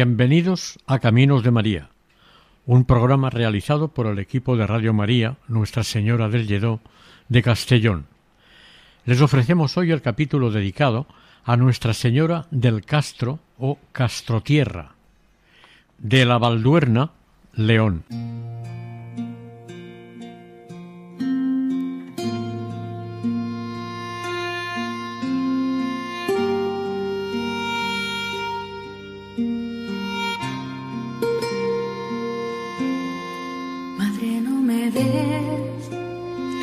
Bienvenidos a Caminos de María, un programa realizado por el equipo de Radio María Nuestra Señora del Lledó de Castellón. Les ofrecemos hoy el capítulo dedicado a Nuestra Señora del Castro o Castrotierra, de la Valduerna, León.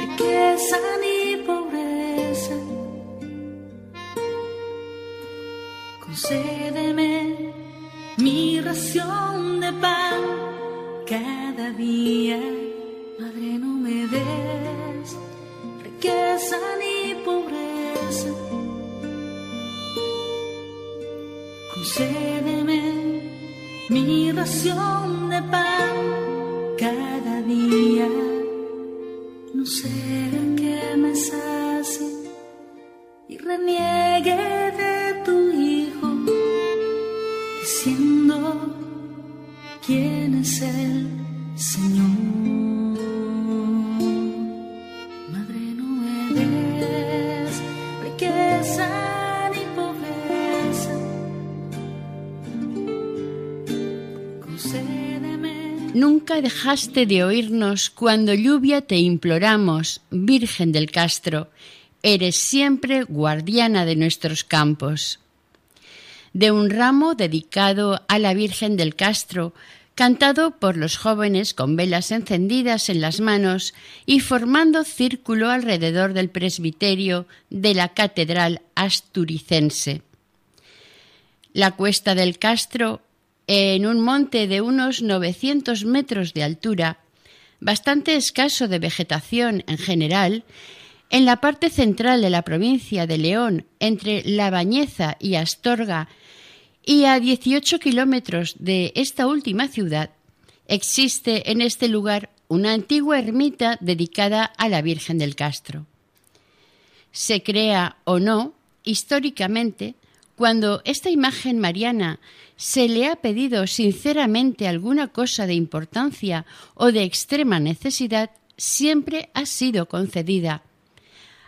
Riqueza ni pobreza. Concédeme mi ración de pan cada día. Madre, no me des riqueza ni pobreza. Concédeme mi ración de pan No sea que me sacie y reniegue dejaste de oírnos cuando lluvia te imploramos, Virgen del Castro, eres siempre guardiana de nuestros campos. De un ramo dedicado a la Virgen del Castro, cantado por los jóvenes con velas encendidas en las manos y formando círculo alrededor del presbiterio de la Catedral Asturicense. La cuesta del Castro, en un monte de unos 900 metros de altura, bastante escaso de vegetación en general, en la parte central de la provincia de León, entre La Bañeza y Astorga, y a 18 kilómetros de esta última ciudad, existe en este lugar una antigua ermita dedicada a la Virgen del Castro. Se crea o no, históricamente, cuando esta imagen mariana se le ha pedido sinceramente alguna cosa de importancia o de extrema necesidad, siempre ha sido concedida,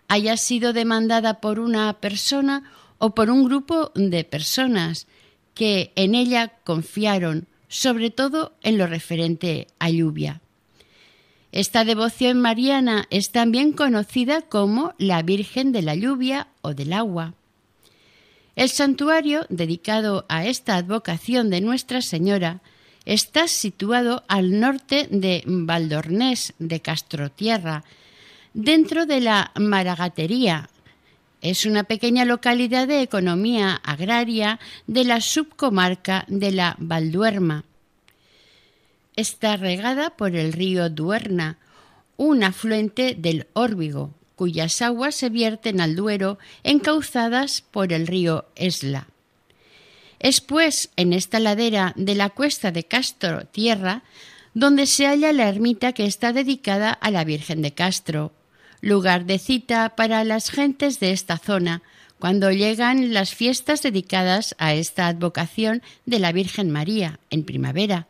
haya sido demandada por una persona o por un grupo de personas que en ella confiaron, sobre todo en lo referente a lluvia. Esta devoción mariana es también conocida como la Virgen de la Lluvia o del Agua. El santuario dedicado a esta advocación de Nuestra Señora está situado al norte de Valdornés de Castrotierra, dentro de la Maragatería. Es una pequeña localidad de economía agraria de la subcomarca de la Valduerma. Está regada por el río Duerna, un afluente del Órbigo, cuyas aguas se vierten al Duero encauzadas por el río Esla. Es pues en esta ladera de la cuesta de Castro Tierra donde se halla la ermita que está dedicada a la Virgen de Castro, lugar de cita para las gentes de esta zona cuando llegan las fiestas dedicadas a esta advocación de la Virgen María en primavera.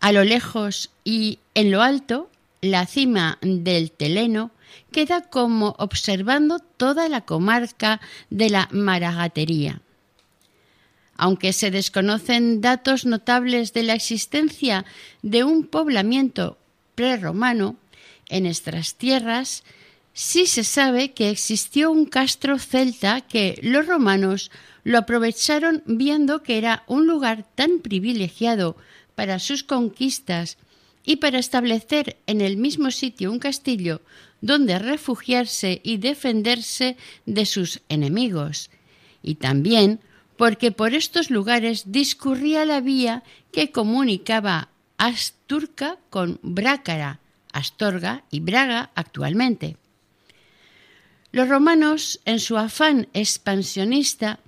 A lo lejos y en lo alto, la cima del Teleno queda como observando toda la comarca de la Maragatería. Aunque se desconocen datos notables de la existencia de un poblamiento prerromano en nuestras tierras, sí se sabe que existió un castro celta que los romanos lo aprovecharon viendo que era un lugar tan privilegiado para sus conquistas y para establecer en el mismo sitio un castillo donde refugiarse y defenderse de sus enemigos, y también porque por estos lugares discurría la vía que comunicaba Asturca con Brácara, Astorga y Braga actualmente. Los romanos, en su afán expansionista,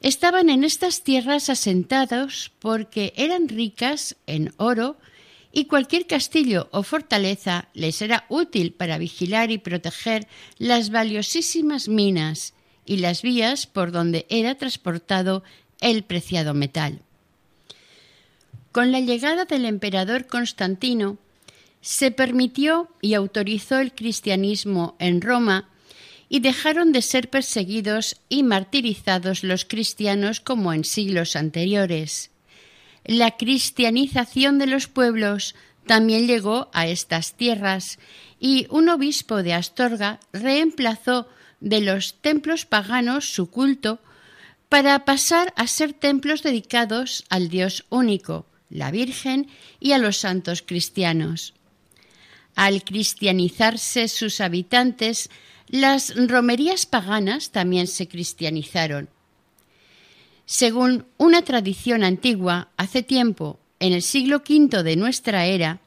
estaban en estas tierras asentados porque eran ricas en oro y cualquier castillo o fortaleza les era útil para vigilar y proteger las valiosísimas minas y las vías por donde era transportado el preciado metal. Con la llegada del emperador Constantino, se permitió y autorizó el cristianismo en Roma y dejaron de ser perseguidos y martirizados los cristianos como en siglos anteriores. La cristianización de los pueblos también llegó a estas tierras y un obispo de Astorga reemplazó de los templos paganos su culto para pasar a ser templos dedicados al Dios único, la Virgen y a los santos cristianos. Al cristianizarse sus habitantes, las romerías paganas también se cristianizaron. Según una tradición antigua, hace tiempo, en el siglo V de nuestra era,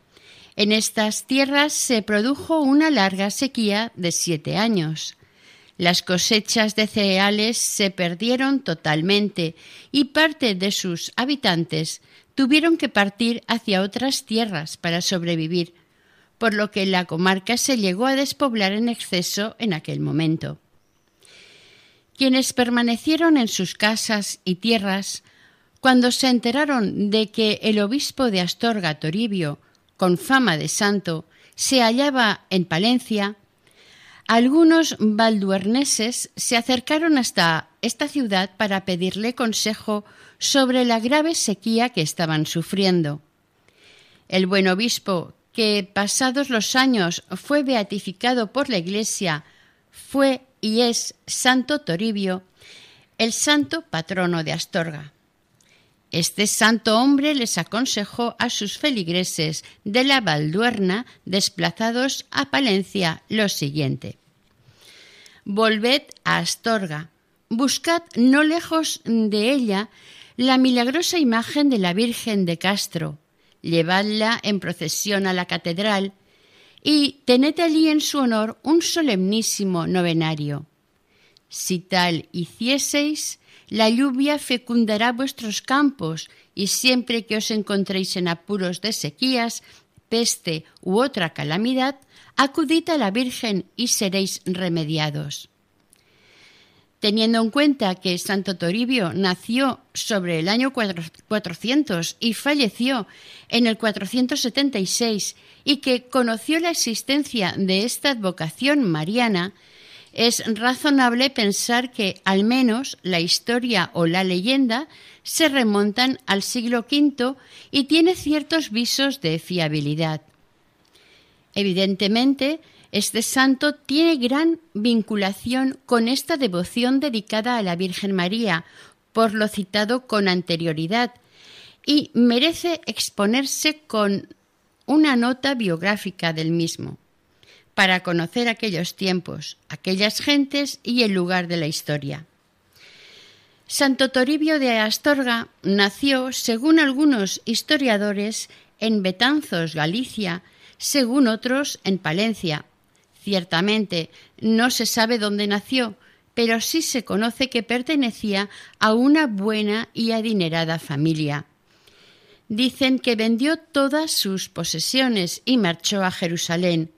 en estas tierras se produjo una larga sequía de siete años. Las cosechas de cereales se perdieron totalmente y parte de sus habitantes tuvieron que partir hacia otras tierras para sobrevivir, por lo que la comarca se llegó a despoblar en exceso en aquel momento. Quienes permanecieron en sus casas y tierras, cuando se enteraron de que el obispo de Astorga, Toribio, con fama de santo, se hallaba en Palencia, algunos valduerneses se acercaron hasta esta ciudad para pedirle consejo sobre la grave sequía que estaban sufriendo. El buen obispo, que pasados los años fue beatificado por la Iglesia, fue y es Santo Toribio, el santo patrono de Astorga. Este santo hombre les aconsejó a sus feligreses de la Valduerna desplazados a Palencia lo siguiente. Volved a Astorga, buscad no lejos de ella la milagrosa imagen de la Virgen de Castro, llevadla en procesión a la catedral y tened allí en su honor un solemnísimo novenario. Si tal hicieseis, la lluvia fecundará vuestros campos y siempre que os encontréis en apuros de sequías, peste u otra calamidad, acudid a la Virgen y seréis remediados. Teniendo en cuenta que Santo Toribio nació sobre el año 400 y falleció en el 476 y que conoció la existencia de esta advocación mariana, es razonable pensar que al menos la historia o la leyenda se remontan al siglo V y tiene ciertos visos de fiabilidad. Evidentemente, este santo tiene gran vinculación con esta devoción dedicada a la Virgen María, por lo citado con anterioridad, y merece exponerse con una nota biográfica del mismo, para conocer aquellos tiempos, aquellas gentes y el lugar de la historia. Santo Toribio de Astorga nació, según algunos historiadores, en Betanzos, Galicia, según otros en Palencia, Ciertamente, no se sabe dónde nació, pero sí se conoce que pertenecía a una buena y adinerada familia. Dicen que vendió todas sus posesiones y marchó a Jerusalén.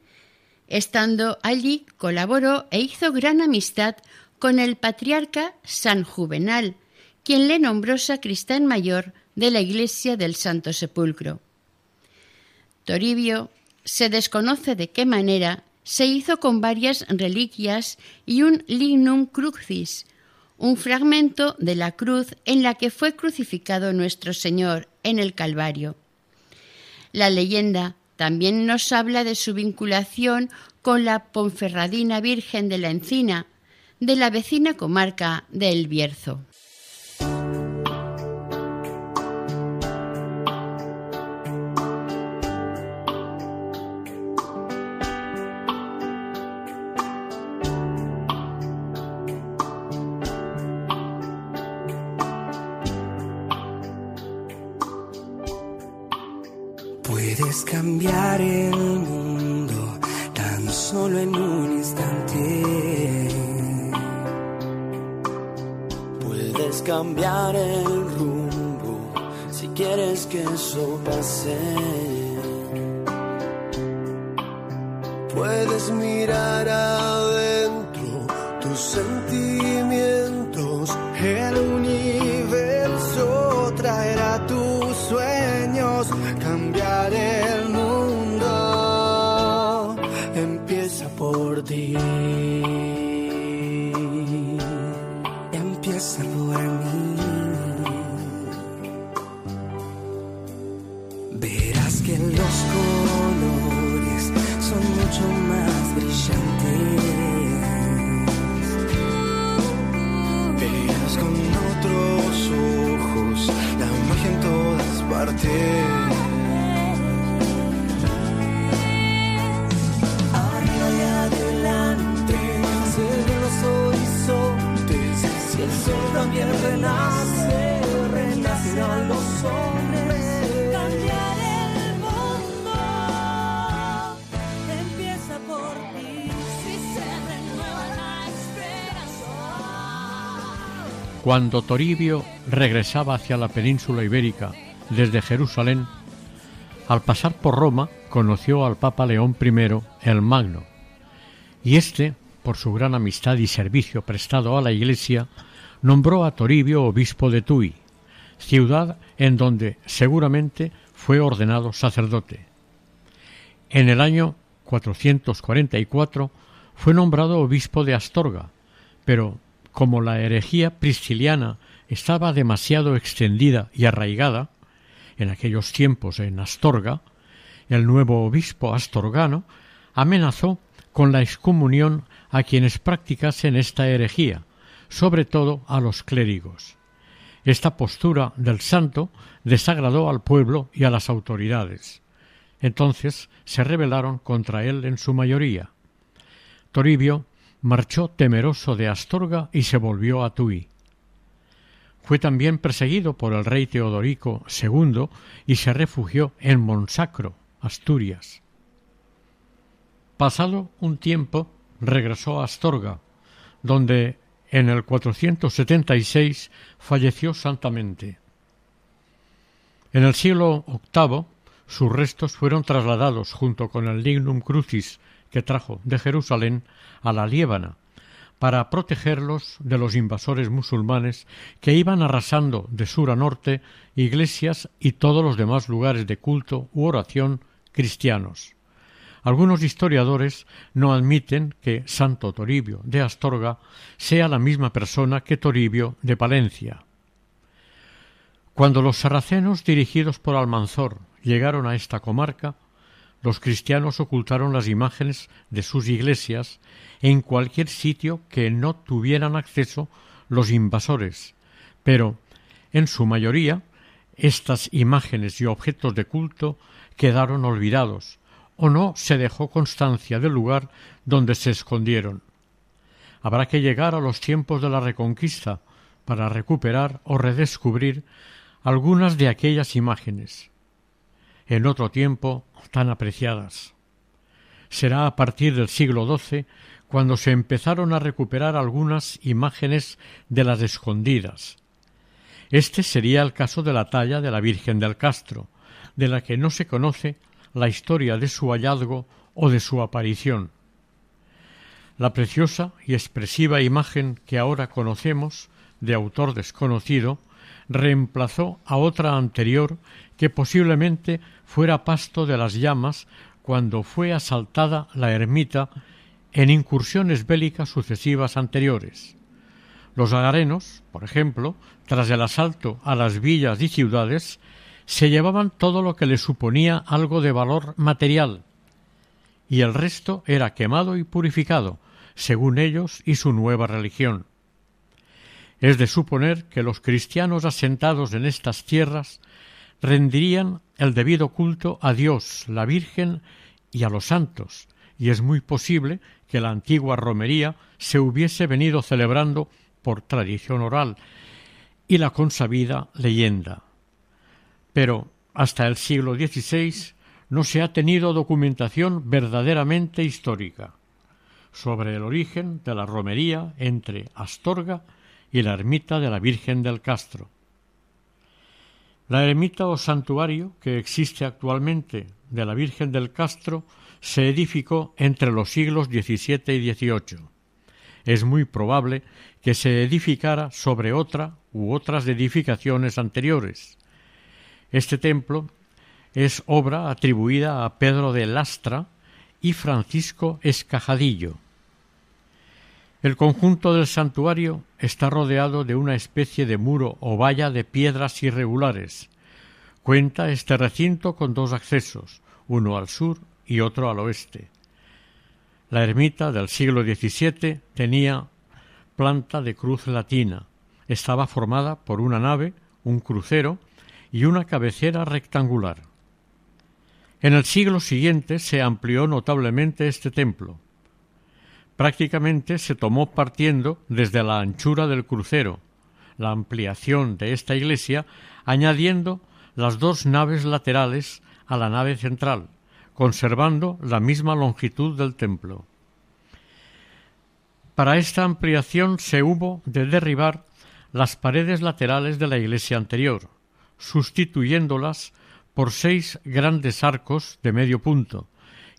Estando allí, colaboró e hizo gran amistad con el patriarca San Juvenal, quien le nombró sacristán mayor de la iglesia del Santo Sepulcro. Toribio se desconoce de qué manera se hizo con varias reliquias y un lignum crucis, un fragmento de la cruz en la que fue crucificado nuestro Señor en el Calvario. La leyenda también nos habla de su vinculación con la Ponferradina Virgen de la Encina, de la vecina comarca de El Bierzo. Puedes cambiar el rumbo si quieres que eso pase. Puedes mirar adentro tus sentimientos. El universo Cuando Toribio regresaba hacia la península ibérica desde Jerusalén, al pasar por Roma conoció al Papa León I el Magno, y éste, por su gran amistad y servicio prestado a la Iglesia, nombró a Toribio obispo de Tui, ciudad en donde seguramente fue ordenado sacerdote. En el año 444 fue nombrado obispo de Astorga, pero como la herejía prisciliana estaba demasiado extendida y arraigada, en aquellos tiempos en Astorga, el nuevo obispo astorgano amenazó con la excomunión a quienes practicasen esta herejía, sobre todo a los clérigos. Esta postura del santo desagradó al pueblo y a las autoridades. Entonces se rebelaron contra él en su mayoría. Toribio marchó temeroso de Astorga y se volvió a Tui. Fue también perseguido por el rey Teodorico II y se refugió en Monsacro, Asturias. Pasado un tiempo regresó a Astorga, donde en el 476 falleció santamente. En el siglo VIII sus restos fueron trasladados junto con el dignum crucis que trajo de Jerusalén a la Liébana para protegerlos de los invasores musulmanes que iban arrasando de sur a norte iglesias y todos los demás lugares de culto u oración cristianos. Algunos historiadores no admiten que Santo Toribio de Astorga sea la misma persona que Toribio de Palencia. Cuando los sarracenos dirigidos por Almanzor llegaron a esta comarca, los cristianos ocultaron las imágenes de sus iglesias en cualquier sitio que no tuvieran acceso los invasores, pero en su mayoría estas imágenes y objetos de culto quedaron olvidados o no se dejó constancia del lugar donde se escondieron. Habrá que llegar a los tiempos de la Reconquista para recuperar o redescubrir algunas de aquellas imágenes en otro tiempo tan apreciadas. Será a partir del siglo XII cuando se empezaron a recuperar algunas imágenes de las escondidas. Este sería el caso de la talla de la Virgen del Castro, de la que no se conoce la historia de su hallazgo o de su aparición. La preciosa y expresiva imagen que ahora conocemos, de autor desconocido, reemplazó a otra anterior que posiblemente fuera pasto de las llamas cuando fue asaltada la ermita en incursiones bélicas sucesivas anteriores. Los agarenos, por ejemplo, tras el asalto a las villas y ciudades, se llevaban todo lo que les suponía algo de valor material, y el resto era quemado y purificado, según ellos y su nueva religión. Es de suponer que los cristianos asentados en estas tierras rendirían el debido culto a Dios, la Virgen y a los santos, y es muy posible que la antigua romería se hubiese venido celebrando por tradición oral y la consabida leyenda. Pero hasta el siglo XVI no se ha tenido documentación verdaderamente histórica sobre el origen de la romería entre Astorga y la ermita de la Virgen del Castro. La ermita o santuario que existe actualmente de la Virgen del Castro se edificó entre los siglos XVII y XVIII. Es muy probable que se edificara sobre otra u otras edificaciones anteriores. Este templo es obra atribuida a Pedro de Lastra y Francisco Escajadillo. El conjunto del santuario está rodeado de una especie de muro o valla de piedras irregulares. Cuenta este recinto con dos accesos, uno al sur y otro al oeste. La ermita del siglo XVII tenía planta de cruz latina. Estaba formada por una nave, un crucero y una cabecera rectangular. En el siglo siguiente se amplió notablemente este templo. Prácticamente se tomó partiendo desde la anchura del crucero, la ampliación de esta iglesia, añadiendo las dos naves laterales a la nave central, conservando la misma longitud del templo. Para esta ampliación se hubo de derribar las paredes laterales de la iglesia anterior, sustituyéndolas por seis grandes arcos de medio punto,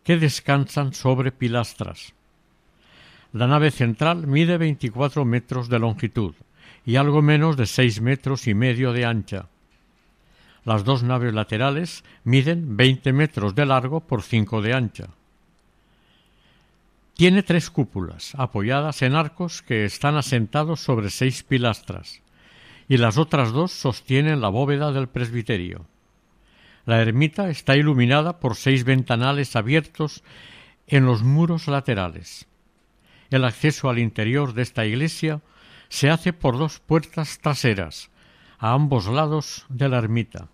que descansan sobre pilastras. La nave central mide 24 metros de longitud y algo menos de seis metros y medio de ancha. Las dos naves laterales miden 20 metros de largo por cinco de ancha. Tiene tres cúpulas, apoyadas en arcos que están asentados sobre seis pilastras, y las otras dos sostienen la bóveda del presbiterio. La ermita está iluminada por seis ventanales abiertos en los muros laterales. El acceso al interior de esta iglesia se hace por dos puertas traseras, a ambos lados de la ermita.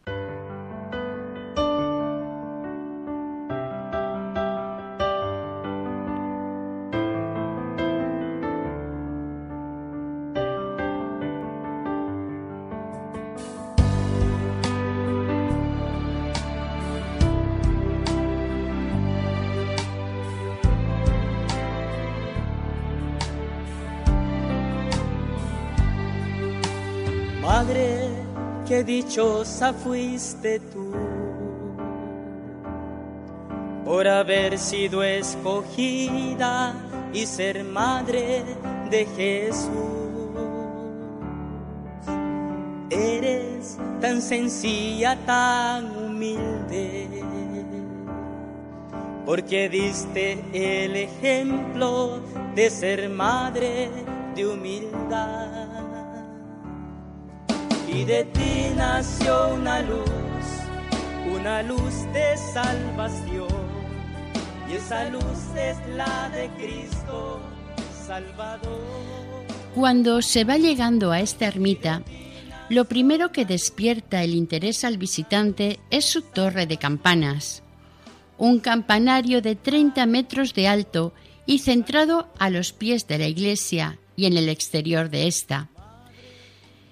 Dichosa fuiste tú por haber sido escogida y ser madre de Jesús. Eres tan sencilla, tan humilde, porque diste el ejemplo de ser madre de humildad y de ti nació una luz, una luz de salvación, y esa luz es la de Cristo Salvador. Cuando se va llegando a esta ermita, lo primero que despierta el interés al visitante es su torre de campanas, un campanario de 30 metros de alto y centrado a los pies de la iglesia y en el exterior de esta.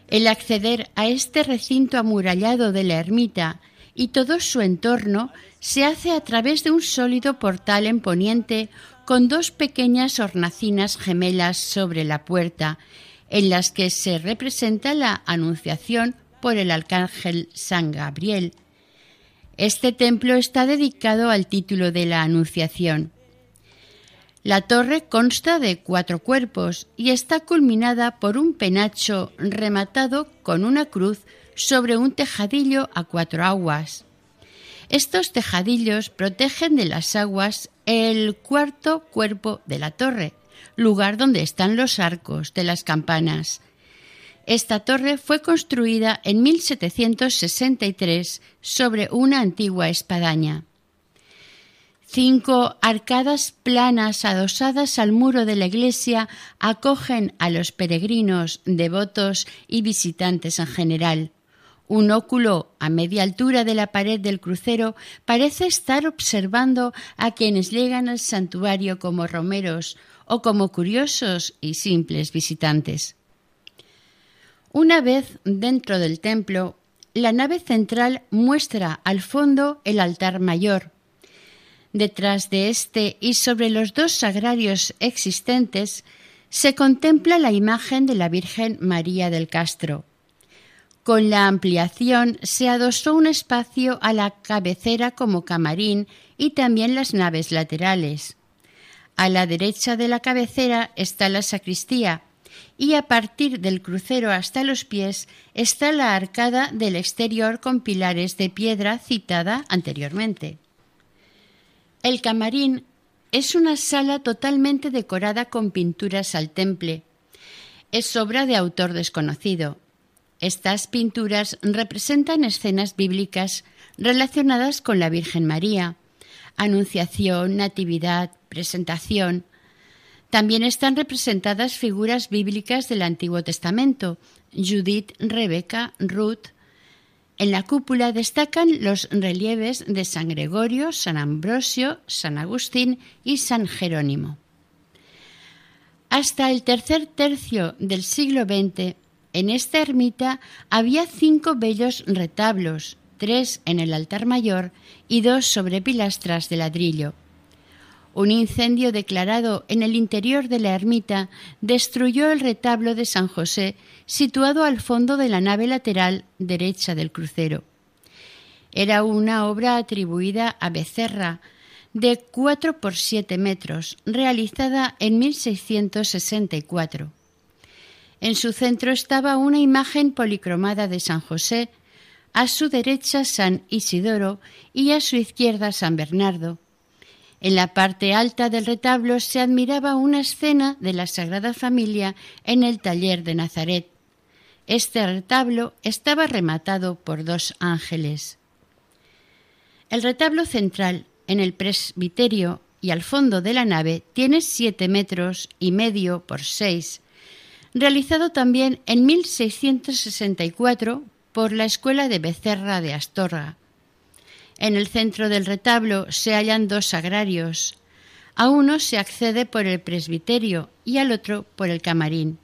El acceder a este recinto amurallado de la ermita y todo su entorno se hace a través de un sólido portal en poniente con dos pequeñas hornacinas gemelas sobre la puerta, en las que se representa la Anunciación por el Arcángel San Gabriel. Este templo está dedicado al título de la Anunciación. La torre consta de cuatro cuerpos y está culminada por un penacho rematado con una cruz sobre un tejadillo a cuatro aguas. Estos tejadillos protegen de las aguas el cuarto cuerpo de la torre, lugar donde están los arcos de las campanas. Esta torre fue construida en 1763 sobre una antigua espadaña. Cinco arcadas planas adosadas al muro de la iglesia acogen a los peregrinos, devotos y visitantes en general. Un óculo a media altura de la pared del crucero parece estar observando a quienes llegan al santuario como romeros o como curiosos y simples visitantes. Una vez dentro del templo, la nave central muestra al fondo el altar mayor, Detrás de este y sobre los dos sagrarios existentes se contempla la imagen de la Virgen María del Castro. Con la ampliación se adosó un espacio a la cabecera como camarín y también las naves laterales. A la derecha de la cabecera está la sacristía y a partir del crucero hasta los pies está la arcada del exterior con pilares de piedra citada anteriormente. El camarín es una sala totalmente decorada con pinturas al temple. Es obra de autor desconocido. Estas pinturas representan escenas bíblicas relacionadas con la Virgen María, Anunciación, Natividad, Presentación. También están representadas figuras bíblicas del Antiguo Testamento, Judith, Rebeca, Ruth. En la cúpula destacan los relieves de San Gregorio, San Ambrosio, San Agustín y San Jerónimo. Hasta el tercer tercio del siglo XX, en esta ermita había cinco bellos retablos, tres en el altar mayor y dos sobre pilastras de ladrillo. Un incendio declarado en el interior de la ermita destruyó el retablo de San José situado al fondo de la nave lateral derecha del crucero. Era una obra atribuida a Becerra, de 4 por 7 metros, realizada en 1664. En su centro estaba una imagen policromada de San José, a su derecha San Isidoro y a su izquierda San Bernardo. En la parte alta del retablo se admiraba una escena de la Sagrada Familia en el taller de Nazaret. Este retablo estaba rematado por dos ángeles. El retablo central, en el presbiterio y al fondo de la nave, tiene siete metros y medio por seis, realizado también en 1664 por la Escuela de Becerra de Astorga. En el centro del retablo se hallan dos sagrarios. A uno se accede por el presbiterio y al otro por el camarín.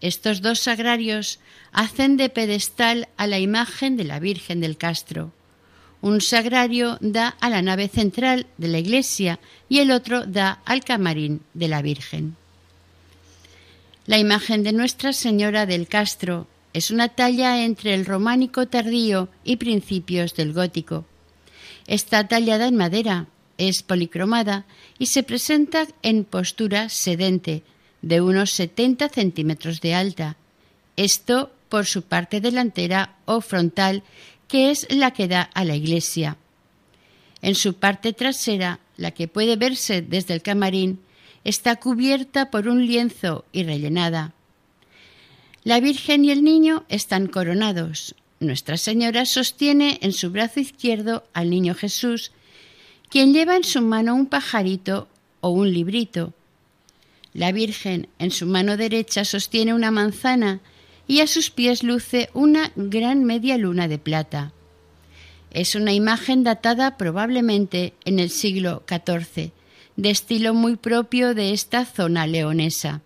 Estos dos sagrarios hacen de pedestal a la imagen de la Virgen del Castro. Un sagrario da a la nave central de la iglesia y el otro da al camarín de la Virgen. La imagen de Nuestra Señora del Castro es una talla entre el románico tardío y principios del gótico. Está tallada en madera, es policromada y se presenta en postura sedente, de unos 70 centímetros de alta. Esto por su parte delantera o frontal, que es la que da a la iglesia. En su parte trasera, la que puede verse desde el camarín, está cubierta por un lienzo y rellenada. La Virgen y el Niño están coronados. Nuestra Señora sostiene en su brazo izquierdo al Niño Jesús, quien lleva en su mano un pajarito o un librito. La Virgen en su mano derecha sostiene una manzana y a sus pies luce una gran media luna de plata. Es una imagen datada probablemente en el siglo XIV, de estilo muy propio de esta zona leonesa.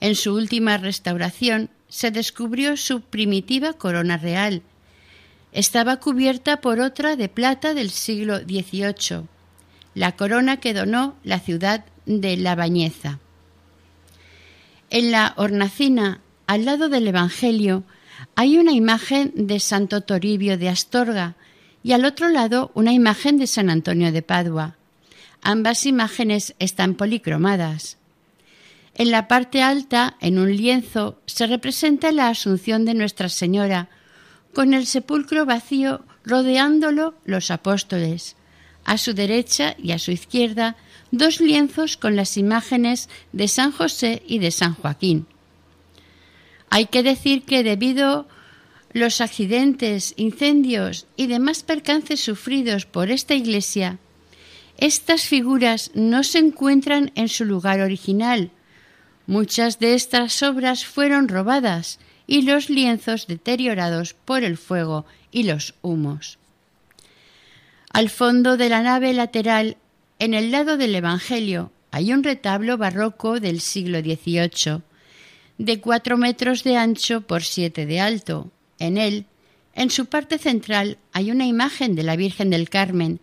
En su última restauración se descubrió su primitiva corona real. Estaba cubierta por otra de plata del siglo XVIII, la corona que donó la ciudad de La Bañeza. En la hornacina, al lado del Evangelio, hay una imagen de Santo Toribio de Astorga y al otro lado una imagen de San Antonio de Padua. Ambas imágenes están policromadas. En la parte alta, en un lienzo, se representa la Asunción de Nuestra Señora, con el sepulcro vacío rodeándolo los apóstoles. A su derecha y a su izquierda, dos lienzos con las imágenes de San José y de San Joaquín. Hay que decir que debido los accidentes, incendios y demás percances sufridos por esta iglesia, estas figuras no se encuentran en su lugar original, Muchas de estas obras fueron robadas y los lienzos deteriorados por el fuego y los humos. Al fondo de la nave lateral, en el lado del Evangelio, hay un retablo barroco del siglo XVIII, de cuatro metros de ancho por siete de alto. En él, en su parte central, hay una imagen de la Virgen del Carmen.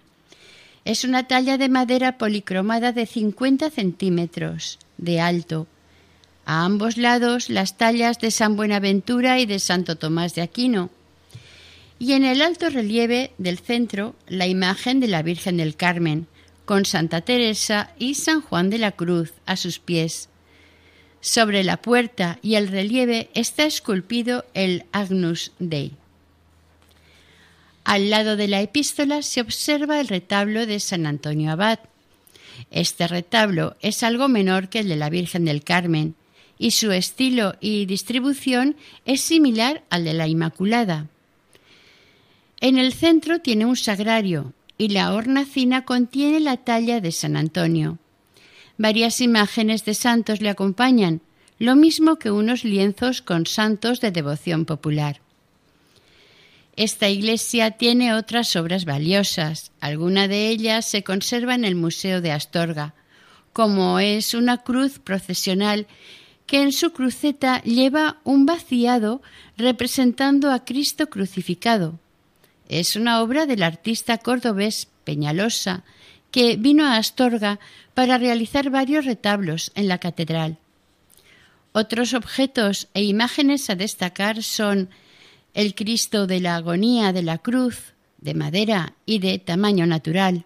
Es una talla de madera policromada de 50 centímetros de alto. A ambos lados las tallas de San Buenaventura y de Santo Tomás de Aquino. Y en el alto relieve del centro la imagen de la Virgen del Carmen, con Santa Teresa y San Juan de la Cruz a sus pies. Sobre la puerta y el relieve está esculpido el Agnus Dei. Al lado de la epístola se observa el retablo de San Antonio Abad. Este retablo es algo menor que el de la Virgen del Carmen y su estilo y distribución es similar al de la Inmaculada. En el centro tiene un sagrario y la hornacina contiene la talla de San Antonio. Varias imágenes de santos le acompañan, lo mismo que unos lienzos con santos de devoción popular. Esta iglesia tiene otras obras valiosas. Alguna de ellas se conserva en el Museo de Astorga, como es una cruz procesional que en su cruceta lleva un vaciado representando a Cristo crucificado. Es una obra del artista cordobés Peñalosa, que vino a Astorga para realizar varios retablos en la catedral. Otros objetos e imágenes a destacar son el Cristo de la agonía de la cruz, de madera y de tamaño natural,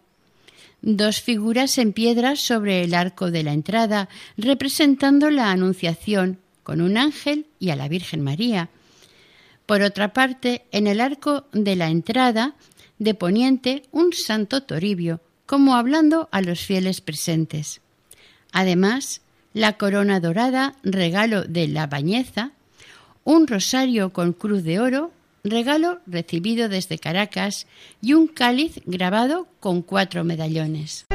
dos figuras en piedra sobre el arco de la entrada, representando la Anunciación con un ángel y a la Virgen María. Por otra parte, en el arco de la entrada de poniente, un santo toribio, como hablando a los fieles presentes. Además, la corona dorada, regalo de la bañeza, un rosario con cruz de oro, regalo recibido desde Caracas, y un cáliz grabado con cuatro medallones.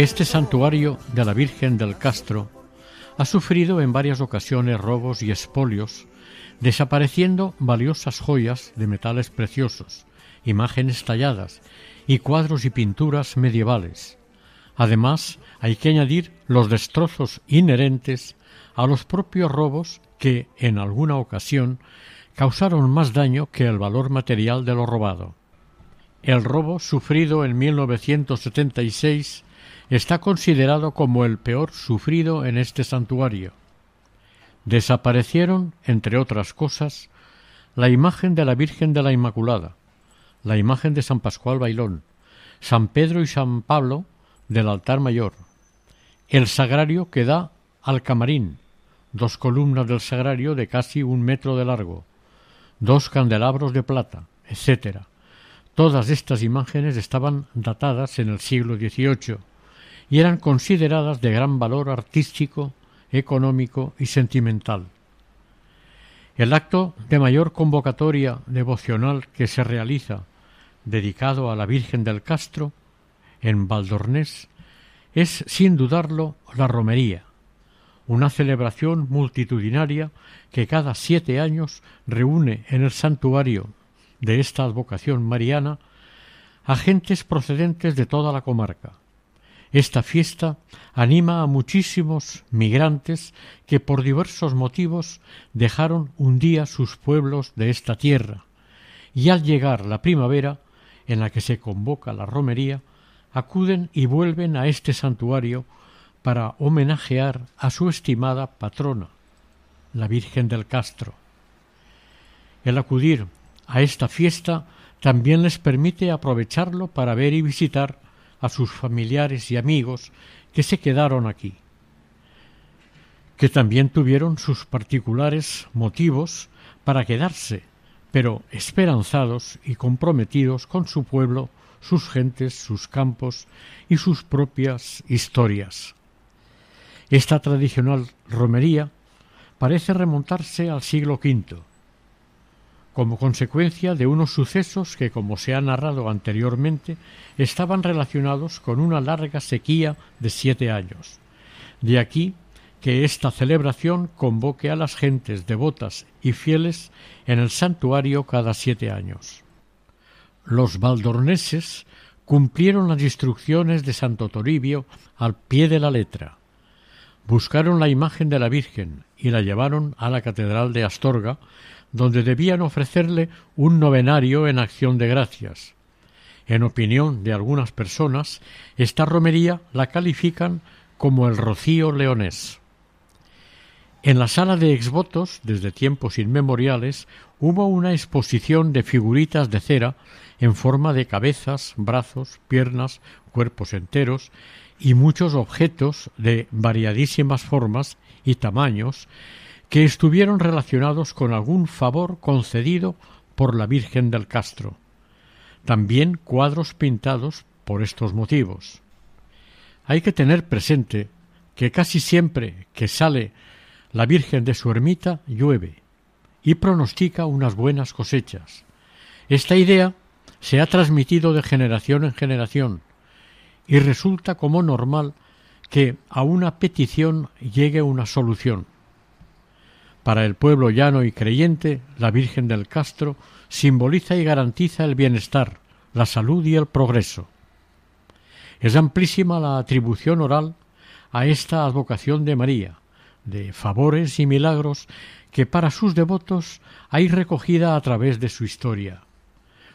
Este santuario de la Virgen del Castro ha sufrido en varias ocasiones robos y expolios, desapareciendo valiosas joyas de metales preciosos, imágenes talladas y cuadros y pinturas medievales. Además, hay que añadir los destrozos inherentes a los propios robos que, en alguna ocasión, causaron más daño que el valor material de lo robado. El robo sufrido en 1976 está considerado como el peor sufrido en este santuario. Desaparecieron, entre otras cosas, la imagen de la Virgen de la Inmaculada, la imagen de San Pascual Bailón, San Pedro y San Pablo del altar mayor, el sagrario que da al camarín, dos columnas del sagrario de casi un metro de largo, dos candelabros de plata, etc. Todas estas imágenes estaban datadas en el siglo XVIII y eran consideradas de gran valor artístico, económico y sentimental. El acto de mayor convocatoria devocional que se realiza dedicado a la Virgen del Castro en Valdornés es, sin dudarlo, la romería, una celebración multitudinaria que cada siete años reúne en el santuario de esta advocación mariana a gentes procedentes de toda la comarca. Esta fiesta anima a muchísimos migrantes que por diversos motivos dejaron un día sus pueblos de esta tierra y al llegar la primavera en la que se convoca la romería, acuden y vuelven a este santuario para homenajear a su estimada patrona, la Virgen del Castro. El acudir a esta fiesta también les permite aprovecharlo para ver y visitar a sus familiares y amigos que se quedaron aquí, que también tuvieron sus particulares motivos para quedarse, pero esperanzados y comprometidos con su pueblo, sus gentes, sus campos y sus propias historias. Esta tradicional romería parece remontarse al siglo V, como consecuencia de unos sucesos que, como se ha narrado anteriormente, estaban relacionados con una larga sequía de siete años. De aquí que esta celebración convoque a las gentes devotas y fieles en el santuario cada siete años. Los valdorneses cumplieron las instrucciones de Santo Toribio al pie de la letra. Buscaron la imagen de la Virgen y la llevaron a la Catedral de Astorga, donde debían ofrecerle un novenario en acción de gracias. En opinión de algunas personas, esta romería la califican como el rocío leonés. En la sala de exvotos, desde tiempos inmemoriales, hubo una exposición de figuritas de cera en forma de cabezas, brazos, piernas, cuerpos enteros y muchos objetos de variadísimas formas y tamaños que estuvieron relacionados con algún favor concedido por la Virgen del Castro. También cuadros pintados por estos motivos. Hay que tener presente que casi siempre que sale la Virgen de su ermita llueve y pronostica unas buenas cosechas. Esta idea se ha transmitido de generación en generación y resulta como normal que a una petición llegue una solución. Para el pueblo llano y creyente, la Virgen del Castro simboliza y garantiza el bienestar, la salud y el progreso. Es amplísima la atribución oral a esta advocación de María, de favores y milagros que para sus devotos hay recogida a través de su historia.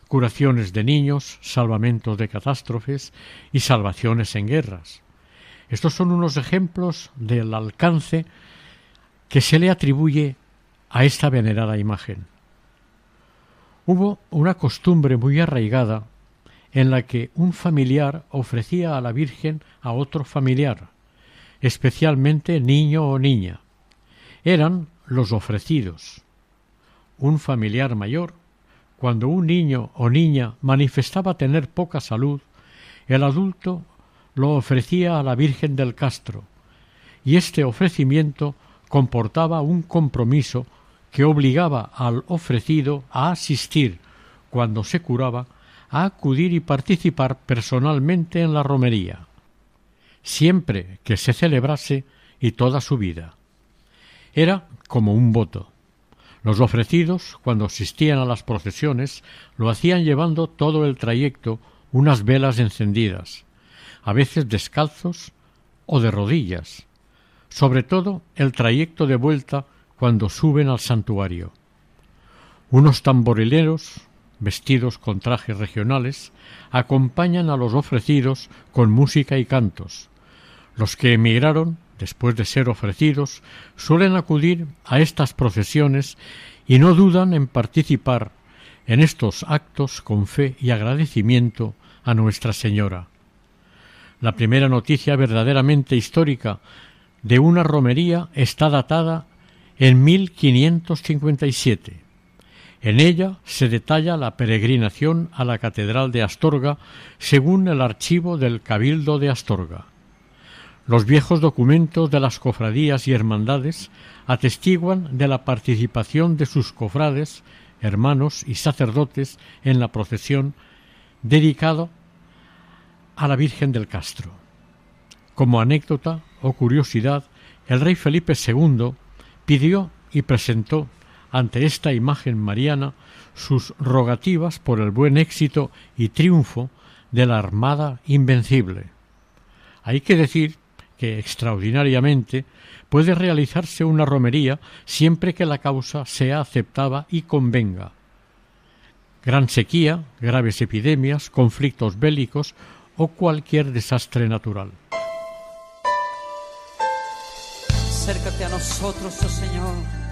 Curaciones de niños, salvamentos de catástrofes y salvaciones en guerras. Estos son unos ejemplos del alcance que se le atribuye a esta venerada imagen. Hubo una costumbre muy arraigada en la que un familiar ofrecía a la Virgen a otro familiar, especialmente niño o niña. Eran los ofrecidos. Un familiar mayor, cuando un niño o niña manifestaba tener poca salud, el adulto lo ofrecía a la Virgen del Castro, y este ofrecimiento comportaba un compromiso que obligaba al ofrecido a asistir, cuando se curaba, a acudir y participar personalmente en la romería siempre que se celebrase y toda su vida. Era como un voto. Los ofrecidos, cuando asistían a las procesiones, lo hacían llevando todo el trayecto unas velas encendidas, a veces descalzos o de rodillas, sobre todo el trayecto de vuelta cuando suben al santuario. Unos tamborileros, vestidos con trajes regionales, acompañan a los ofrecidos con música y cantos, los que emigraron, después de ser ofrecidos, suelen acudir a estas procesiones y no dudan en participar en estos actos con fe y agradecimiento a Nuestra Señora. La primera noticia verdaderamente histórica de una romería está datada en 1557. En ella se detalla la peregrinación a la Catedral de Astorga según el archivo del Cabildo de Astorga. Los viejos documentos de las cofradías y hermandades atestiguan de la participación de sus cofrades, hermanos y sacerdotes en la procesión dedicado a la Virgen del Castro. Como anécdota o curiosidad, el rey Felipe II pidió y presentó ante esta imagen mariana sus rogativas por el buen éxito y triunfo de la Armada Invencible. Hay que decir que extraordinariamente puede realizarse una romería siempre que la causa sea aceptada y convenga. Gran sequía, graves epidemias, conflictos bélicos o cualquier desastre natural. Acércate a nosotros, oh Señor.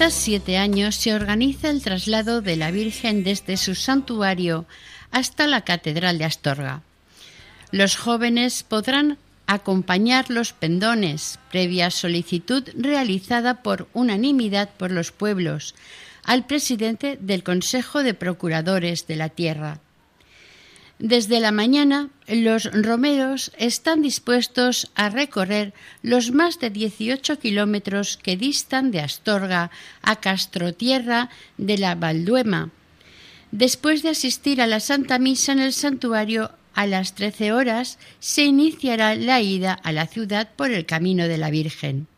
Cada siete años se organiza el traslado de la Virgen desde su santuario hasta la Catedral de Astorga. Los jóvenes podrán acompañar los pendones, previa solicitud realizada por unanimidad por los pueblos, al presidente del Consejo de Procuradores de la Tierra. Desde la mañana, los romeros están dispuestos a recorrer los más de 18 kilómetros que distan de Astorga a Castrotierra de la Valduema. Después de asistir a la Santa Misa en el santuario, a las 13 horas se iniciará la ida a la ciudad por el Camino de la Virgen.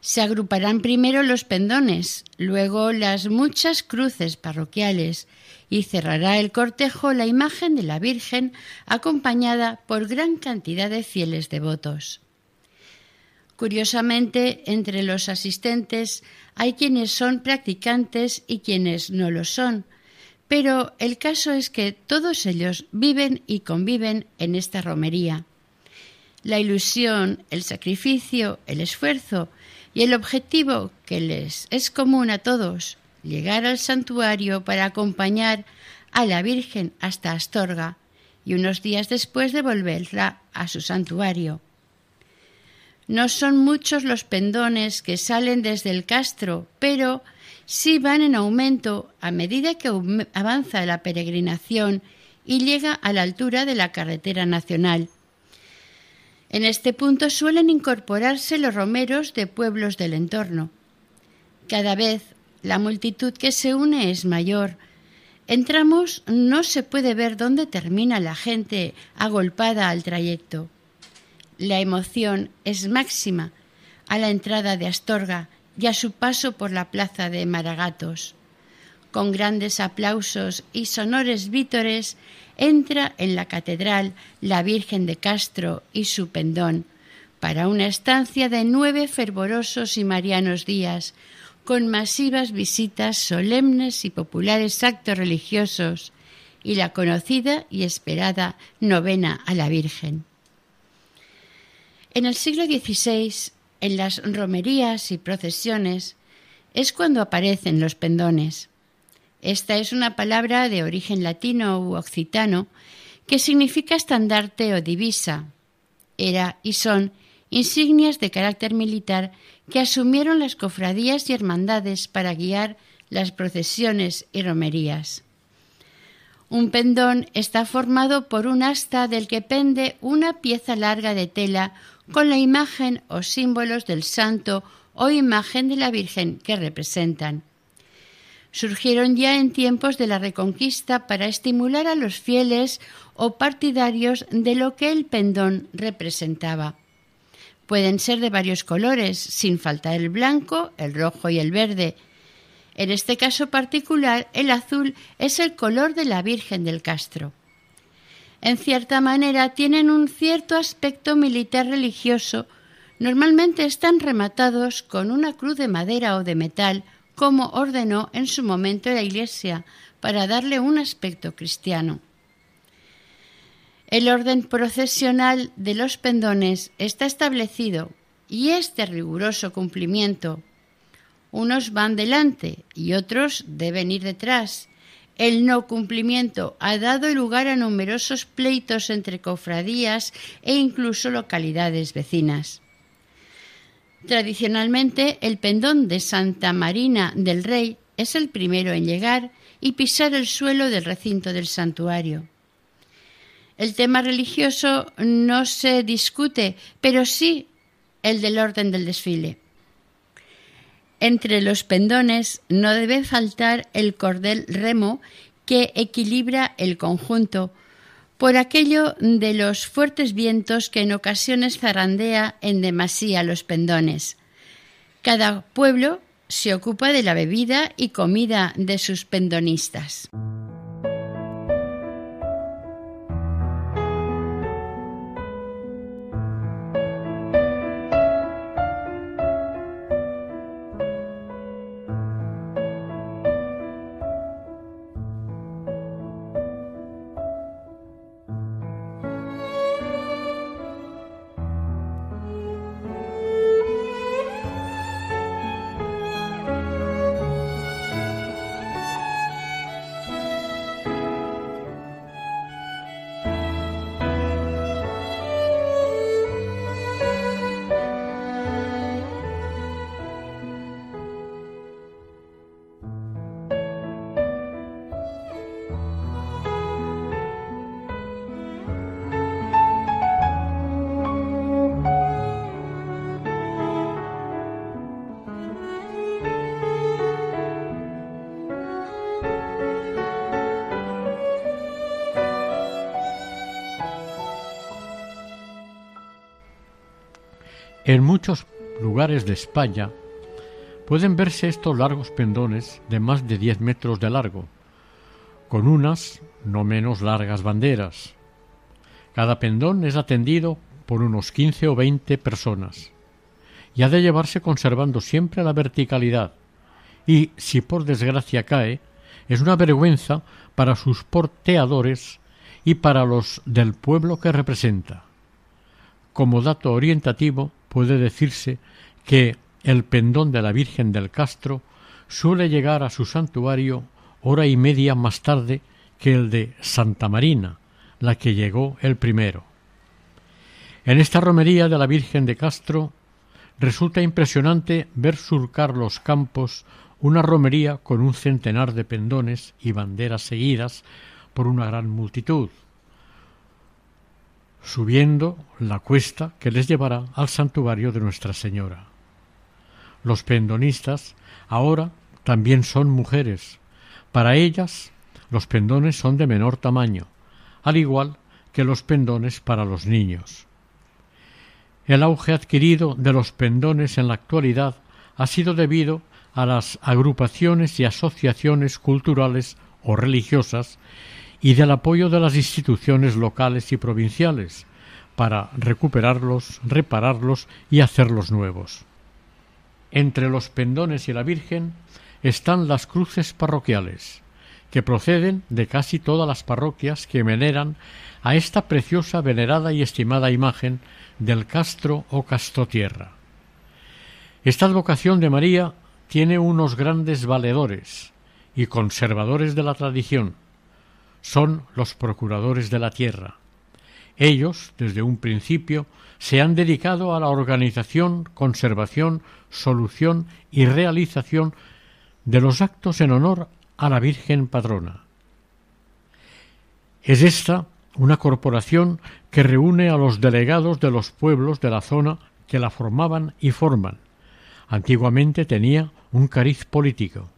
Se agruparán primero los pendones, luego las muchas cruces parroquiales y cerrará el cortejo la imagen de la Virgen acompañada por gran cantidad de fieles devotos. Curiosamente, entre los asistentes hay quienes son practicantes y quienes no lo son, pero el caso es que todos ellos viven y conviven en esta romería. La ilusión, el sacrificio, el esfuerzo y el objetivo que les es común a todos, llegar al santuario para acompañar a la Virgen hasta Astorga y unos días después devolverla a su santuario. No son muchos los pendones que salen desde el castro, pero sí van en aumento a medida que avanza la peregrinación y llega a la altura de la carretera nacional. En este punto suelen incorporarse los romeros de pueblos del entorno. Cada vez la multitud que se une es mayor. En tramos no se puede ver dónde termina la gente agolpada al trayecto. La emoción es máxima a la entrada de Astorga y a su paso por la plaza de Maragatos. Con grandes aplausos y sonores vítores entra en la catedral la Virgen de Castro y su pendón para una estancia de nueve fervorosos y marianos días, con masivas visitas solemnes y populares actos religiosos y la conocida y esperada novena a la Virgen. En el siglo XVI, en las romerías y procesiones, es cuando aparecen los pendones. Esta es una palabra de origen latino u occitano que significa estandarte o divisa. Era y son insignias de carácter militar que asumieron las cofradías y hermandades para guiar las procesiones y romerías. Un pendón está formado por un asta del que pende una pieza larga de tela con la imagen o símbolos del santo o imagen de la Virgen que representan. Surgieron ya en tiempos de la Reconquista para estimular a los fieles o partidarios de lo que el pendón representaba. Pueden ser de varios colores, sin faltar el blanco, el rojo y el verde. En este caso particular, el azul es el color de la Virgen del Castro. En cierta manera tienen un cierto aspecto militar religioso. Normalmente están rematados con una cruz de madera o de metal, como ordenó en su momento la Iglesia, para darle un aspecto cristiano. El orden procesional de los pendones está establecido y es de riguroso cumplimiento. Unos van delante y otros deben ir detrás. El no cumplimiento ha dado lugar a numerosos pleitos entre cofradías e incluso localidades vecinas. Tradicionalmente, el pendón de Santa Marina del Rey es el primero en llegar y pisar el suelo del recinto del santuario. El tema religioso no se discute, pero sí el del orden del desfile. Entre los pendones no debe faltar el cordel remo que equilibra el conjunto, por aquello de los fuertes vientos que en ocasiones zarandea en demasía los pendones. Cada pueblo se ocupa de la bebida y comida de sus pendonistas. En muchos lugares de España pueden verse estos largos pendones de más de 10 metros de largo, con unas no menos largas banderas. Cada pendón es atendido por unos 15 o 20 personas y ha de llevarse conservando siempre la verticalidad y, si por desgracia cae, es una vergüenza para sus porteadores y para los del pueblo que representa. Como dato orientativo, puede decirse que el pendón de la Virgen del Castro suele llegar a su santuario hora y media más tarde que el de Santa Marina, la que llegó el primero. En esta romería de la Virgen de Castro resulta impresionante ver surcar los campos una romería con un centenar de pendones y banderas seguidas por una gran multitud, subiendo la cuesta que les llevará al santuario de Nuestra Señora. Los pendonistas ahora también son mujeres. Para ellas los pendones son de menor tamaño, al igual que los pendones para los niños. El auge adquirido de los pendones en la actualidad ha sido debido a las agrupaciones y asociaciones culturales o religiosas y del apoyo de las instituciones locales y provinciales para recuperarlos, repararlos y hacerlos nuevos. Entre los pendones y la Virgen están las cruces parroquiales, que proceden de casi todas las parroquias que veneran a esta preciosa, venerada y estimada imagen del castro o castotierra. Esta advocación de María tiene unos grandes valedores y conservadores de la tradición, son los procuradores de la tierra. Ellos, desde un principio, se han dedicado a la organización, conservación, solución y realización de los actos en honor a la Virgen Patrona. Es esta una corporación que reúne a los delegados de los pueblos de la zona que la formaban y forman. Antiguamente tenía un cariz político.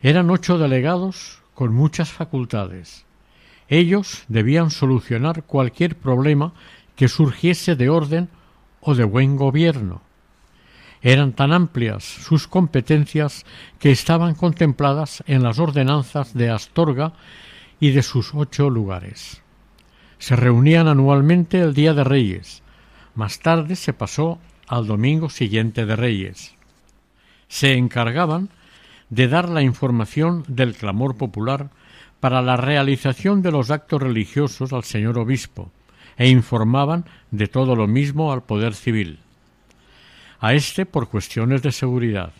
Eran ocho delegados con muchas facultades. Ellos debían solucionar cualquier problema que surgiese de orden o de buen gobierno. Eran tan amplias sus competencias que estaban contempladas en las ordenanzas de Astorga y de sus ocho lugares. Se reunían anualmente el Día de Reyes. Más tarde se pasó al domingo siguiente de Reyes. Se encargaban de dar la información del clamor popular para la realización de los actos religiosos al señor obispo e informaban de todo lo mismo al poder civil. A este por cuestiones de seguridad.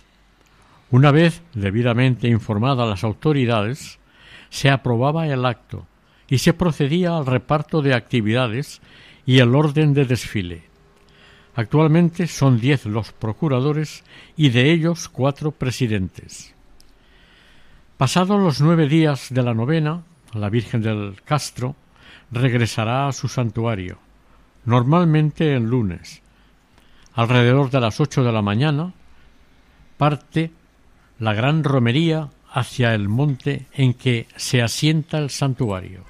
Una vez debidamente informadas las autoridades, se aprobaba el acto y se procedía al reparto de actividades y el orden de desfile. Actualmente son diez los procuradores y de ellos cuatro presidentes. Pasados los nueve días de la novena, la Virgen del Castro regresará a su santuario, normalmente el lunes. Alrededor de las ocho de la mañana parte la gran romería hacia el monte en que se asienta el santuario.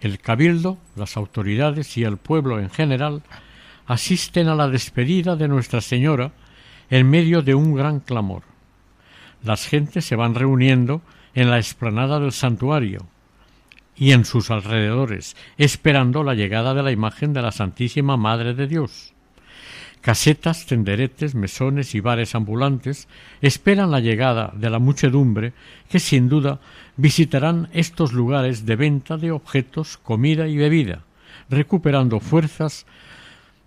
El cabildo, las autoridades y el pueblo en general asisten a la despedida de Nuestra Señora en medio de un gran clamor. Las gentes se van reuniendo en la explanada del santuario y en sus alrededores, esperando la llegada de la imagen de la Santísima Madre de Dios. Casetas, tenderetes, mesones y bares ambulantes esperan la llegada de la muchedumbre que sin duda visitarán estos lugares de venta de objetos, comida y bebida, recuperando fuerzas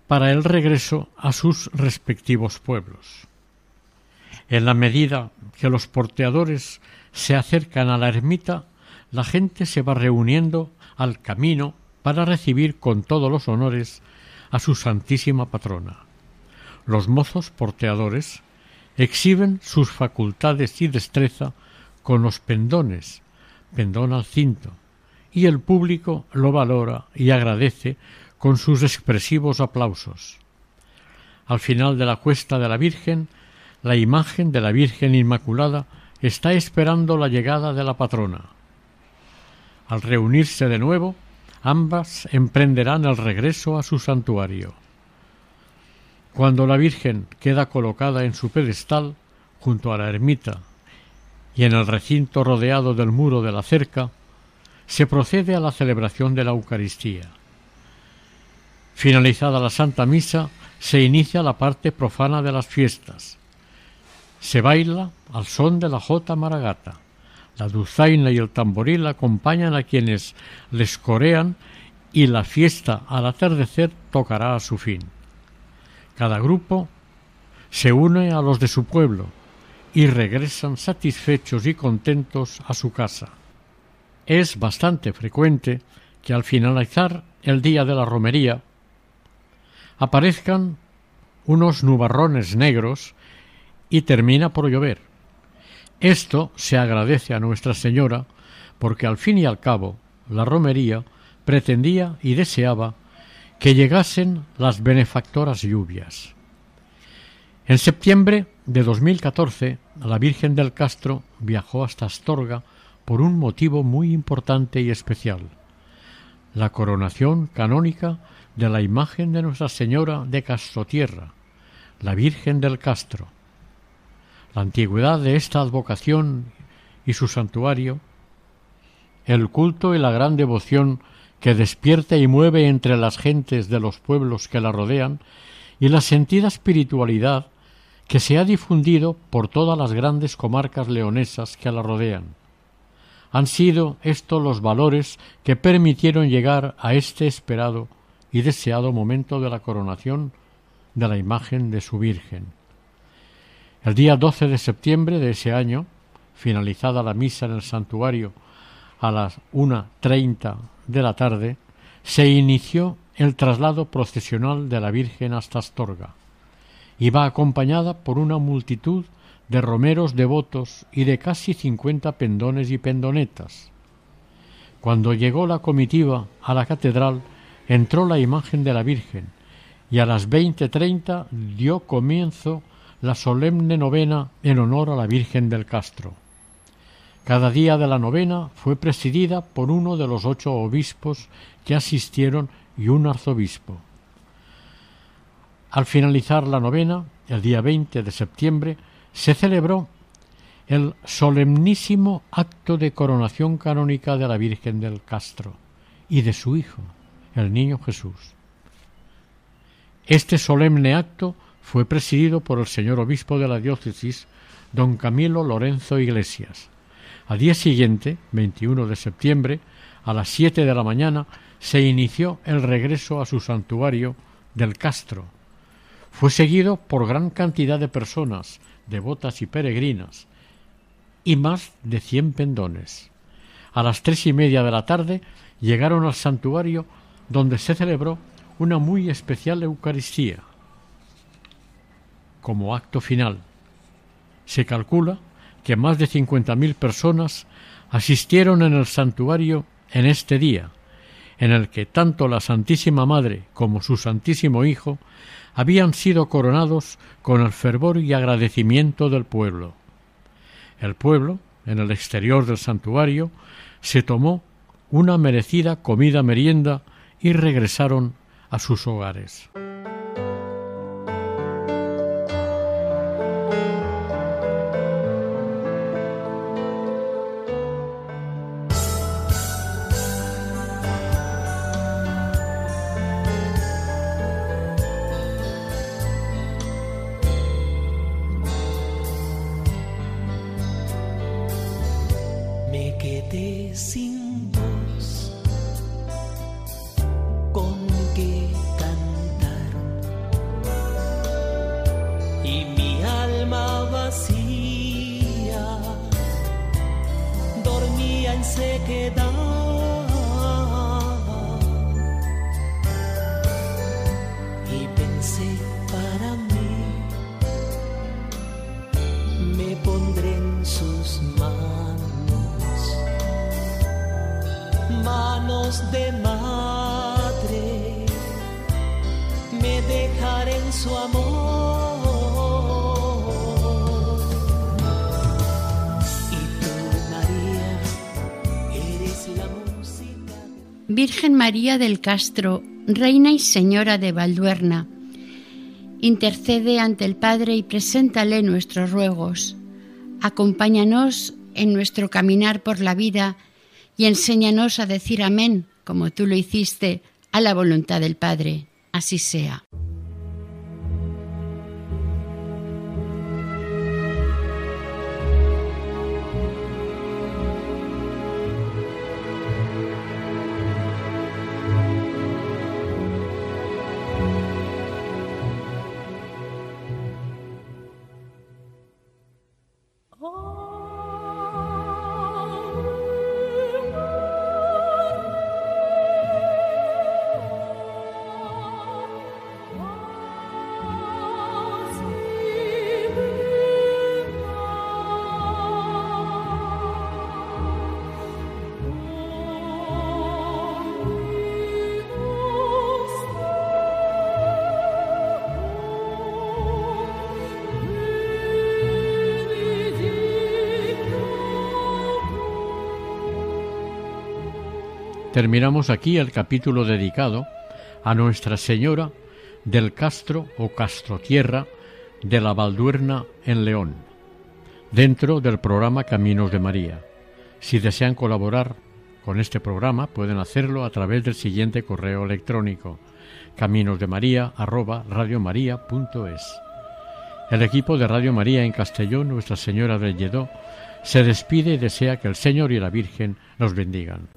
para el regreso a sus respectivos pueblos. En la medida que los porteadores se acercan a la ermita, la gente se va reuniendo al camino para recibir con todos los honores a su santísima patrona. Los mozos porteadores exhiben sus facultades y destreza con los pendones, pendón al cinto, y el público lo valora y agradece con sus expresivos aplausos. Al final de la cuesta de la Virgen, la imagen de la Virgen Inmaculada está esperando la llegada de la patrona. Al reunirse de nuevo, ambas emprenderán el regreso a su santuario. Cuando la Virgen queda colocada en su pedestal, junto a la ermita, y en el recinto rodeado del muro de la cerca, se procede a la celebración de la Eucaristía. Finalizada la Santa Misa, se inicia la parte profana de las fiestas. Se baila al son de la jota maragata. La dulzaina y el tamboril acompañan a quienes les corean y la fiesta al atardecer tocará a su fin. Cada grupo se une a los de su pueblo y regresan satisfechos y contentos a su casa. Es bastante frecuente que al finalizar el día de la romería aparezcan unos nubarrones negros y termina por llover. Esto se agradece a Nuestra Señora porque al fin y al cabo la romería pretendía y deseaba que llegasen las benefactoras lluvias. En septiembre de 2014, la Virgen del Castro viajó hasta Astorga por un motivo muy importante y especial, la coronación canónica de la imagen de Nuestra Señora de Castrotierra, la Virgen del Castro. La antigüedad de esta advocación y su santuario, el culto y la gran devoción que despierta y mueve entre las gentes de los pueblos que la rodean, y la sentida espiritualidad que se ha difundido por todas las grandes comarcas leonesas que la rodean. Han sido estos los valores que permitieron llegar a este esperado y deseado momento de la coronación de la imagen de su Virgen. El día 12 de septiembre de ese año, finalizada la misa en el santuario a las una treinta de la tarde, se inició el traslado procesional de la Virgen hasta Astorga. Iba acompañada por una multitud de romeros devotos y de casi cincuenta pendones y pendonetas. Cuando llegó la comitiva a la catedral, entró la imagen de la Virgen y a las veinte treinta dio comienzo la solemne novena en honor a la Virgen del Castro. Cada día de la novena fue presidida por uno de los ocho obispos que asistieron y un arzobispo. Al finalizar la novena, el día 20 de septiembre, se celebró el solemnísimo acto de coronación canónica de la Virgen del Castro y de su Hijo, el Niño Jesús. Este solemne acto fue presidido por el señor obispo de la diócesis, don Camilo Lorenzo Iglesias, Al día siguiente, 21 de septiembre, a las 7 de la mañana, se inició el regreso a su santuario del Castro. Fue seguido por gran cantidad de personas, devotas y peregrinas, y más de cien pendones. A las tres y media de la tarde llegaron al santuario donde se celebró una muy especial Eucaristía. Como acto final, se calcula que más de cincuenta mil personas asistieron en el santuario en este día, en el que tanto la Santísima Madre como su Santísimo Hijo habían sido coronados con el fervor y agradecimiento del pueblo. El pueblo, en el exterior del santuario, se tomó una merecida comida merienda y regresaron a sus hogares. En Virgen María del Castro, Reina y Señora de Valduerna, intercede ante el Padre y preséntale nuestros ruegos. Acompáñanos en nuestro caminar por la vida y enséñanos a decir amén, como tú lo hiciste, a la voluntad del Padre. Así sea. Terminamos aquí el capítulo dedicado a Nuestra Señora del Castro o Castrotierra de la Valduerna en León, dentro del programa Caminos de María. Si desean colaborar con este programa, pueden hacerlo a través del siguiente correo electrónico caminosdemaria@radiomaria.es. El equipo de Radio María en Castellón, Nuestra Señora del Lledó, se despide y desea que el Señor y la Virgen nos bendigan.